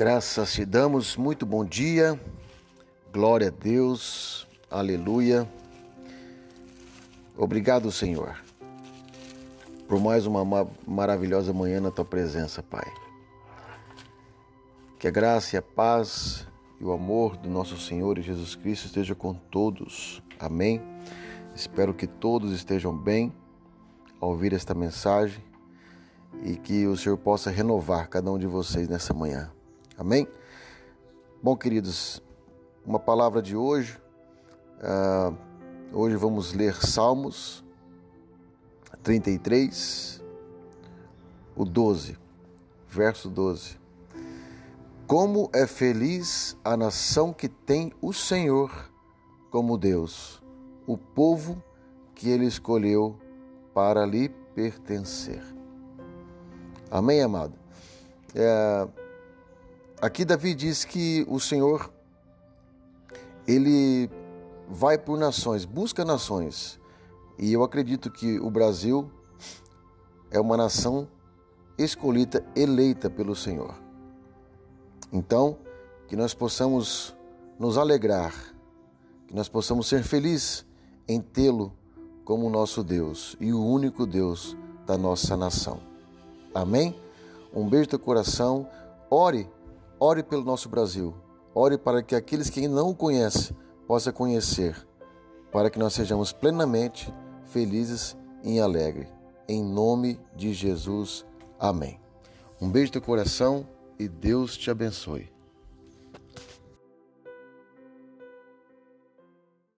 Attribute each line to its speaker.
Speaker 1: Graças te damos, muito bom dia, glória a Deus, aleluia. Obrigado, Senhor, por mais uma maravilhosa manhã na tua presença, Pai. Que a graça e a paz e o amor do nosso Senhor Jesus Cristo esteja com todos. Amém. Espero que todos estejam bem ao ouvir esta mensagem e que o Senhor possa renovar cada um de vocês nessa manhã. Amém? Bom, queridos, uma palavra de hoje. Uh, hoje vamos ler Salmos 33, o 12, verso 12. Como é feliz a nação que tem o Senhor como Deus, o povo que ele escolheu para lhe pertencer. Amém, amado? É, Aqui Davi diz que o Senhor ele vai por nações, busca nações. E eu acredito que o Brasil é uma nação escolhida, eleita pelo Senhor. Então, que nós possamos nos alegrar, que nós possamos ser felizes em tê-lo como nosso Deus e o único Deus da nossa nação. Amém? Um beijo do coração. Ore Ore pelo nosso Brasil. Ore para que aqueles que ainda não o conhecem possam conhecer, para que nós sejamos plenamente felizes e alegres. Em nome de Jesus. Amém. Um beijo do coração e Deus te abençoe.